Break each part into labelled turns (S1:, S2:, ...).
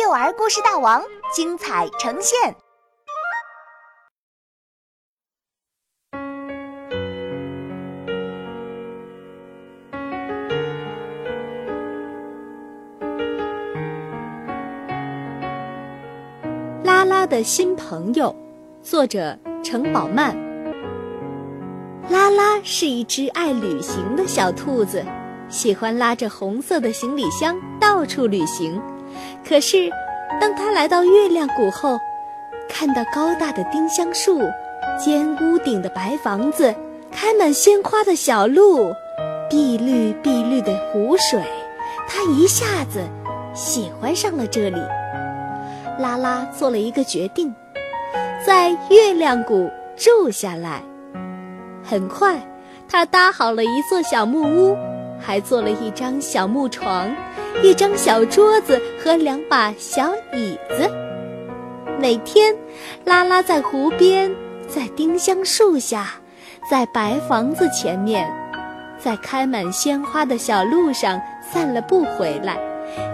S1: 幼儿故事大王精彩呈现。
S2: 拉拉的新朋友，作者程宝曼。拉拉是一只爱旅行的小兔子，喜欢拉着红色的行李箱到处旅行。可是，当他来到月亮谷后，看到高大的丁香树、尖屋顶的白房子、开满鲜花的小路、碧绿碧绿的湖水，他一下子喜欢上了这里。拉拉做了一个决定，在月亮谷住下来。很快，他搭好了一座小木屋，还做了一张小木床。一张小桌子和两把小椅子。每天，拉拉在湖边，在丁香树下，在白房子前面，在开满鲜花的小路上散了步回来，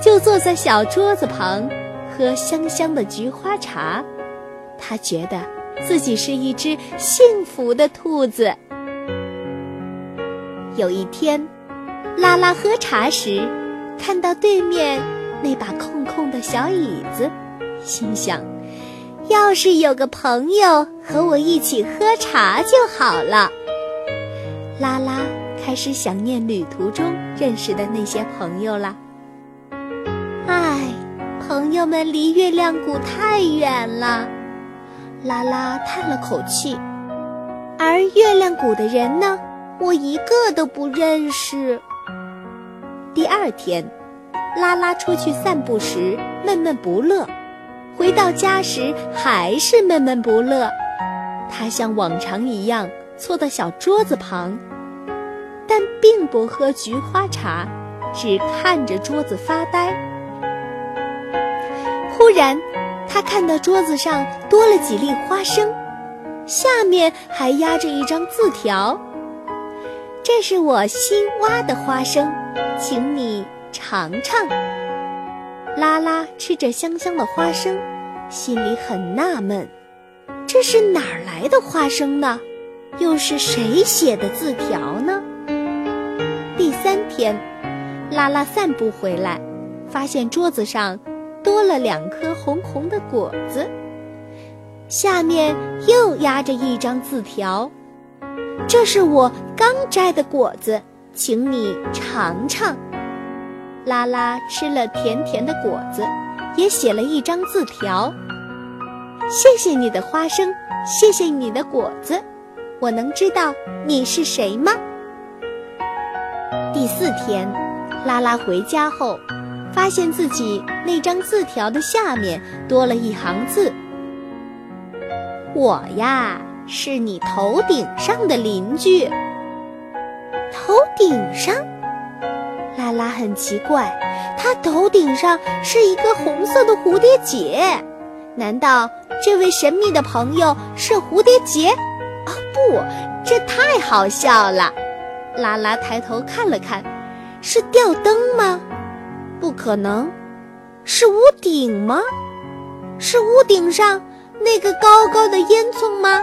S2: 就坐在小桌子旁，喝香香的菊花茶。他觉得自己是一只幸福的兔子。有一天，拉拉喝茶时。看到对面那把空空的小椅子，心想：要是有个朋友和我一起喝茶就好了。拉拉开始想念旅途中认识的那些朋友了。唉，朋友们离月亮谷太远了，拉拉叹了口气。而月亮谷的人呢，我一个都不认识。第二天，拉拉出去散步时闷闷不乐，回到家时还是闷闷不乐。他像往常一样坐到小桌子旁，但并不喝菊花茶，只看着桌子发呆。忽然，他看到桌子上多了几粒花生，下面还压着一张字条：“这是我新挖的花生。”请你尝尝。拉拉吃着香香的花生，心里很纳闷：这是哪儿来的花生呢？又是谁写的字条呢？第三天，拉拉散步回来，发现桌子上多了两颗红红的果子，下面又压着一张字条：这是我刚摘的果子。请你尝尝。拉拉吃了甜甜的果子，也写了一张字条：“谢谢你的花生，谢谢你的果子。我能知道你是谁吗？”第四天，拉拉回家后，发现自己那张字条的下面多了一行字：“我呀，是你头顶上的邻居。”头顶上，拉拉很奇怪，他头顶上是一个红色的蝴蝶结，难道这位神秘的朋友是蝴蝶结？啊，不，这太好笑了！拉拉抬头看了看，是吊灯吗？不可能，是屋顶吗？是屋顶上那个高高的烟囱吗？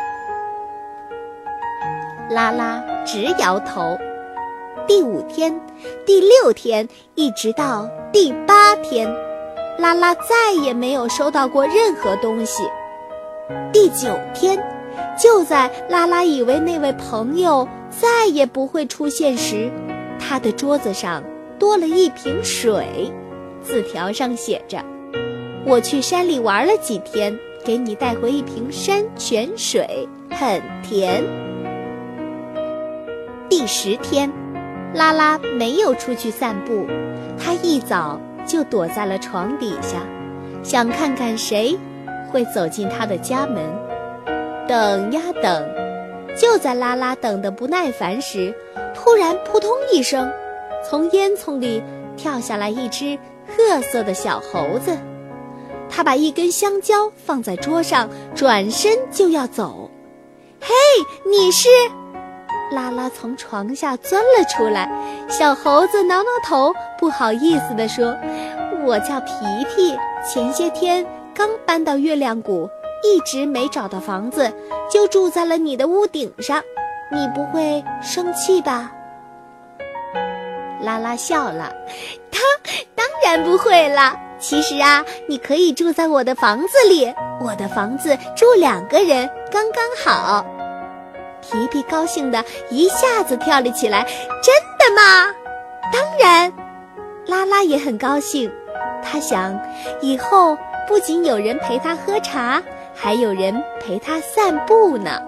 S2: 拉拉直摇头。第五天，第六天，一直到第八天，拉拉再也没有收到过任何东西。第九天，就在拉拉以为那位朋友再也不会出现时，他的桌子上多了一瓶水，字条上写着：“我去山里玩了几天，给你带回一瓶山泉水，很甜。”第十天。拉拉没有出去散步，他一早就躲在了床底下，想看看谁会走进他的家门。等呀等，就在拉拉等得不耐烦时，突然扑通一声，从烟囱里跳下来一只褐色的小猴子。他把一根香蕉放在桌上，转身就要走。嘿，你是？拉拉从床下钻了出来，小猴子挠挠头，不好意思地说：“我叫皮皮，前些天刚搬到月亮谷，一直没找到房子，就住在了你的屋顶上。你不会生气吧？”拉拉笑了，他当然不会了。其实啊，你可以住在我的房子里，我的房子住两个人刚刚好。皮皮高兴的一下子跳了起来，真的吗？当然。拉拉也很高兴，他想，以后不仅有人陪他喝茶，还有人陪他散步呢。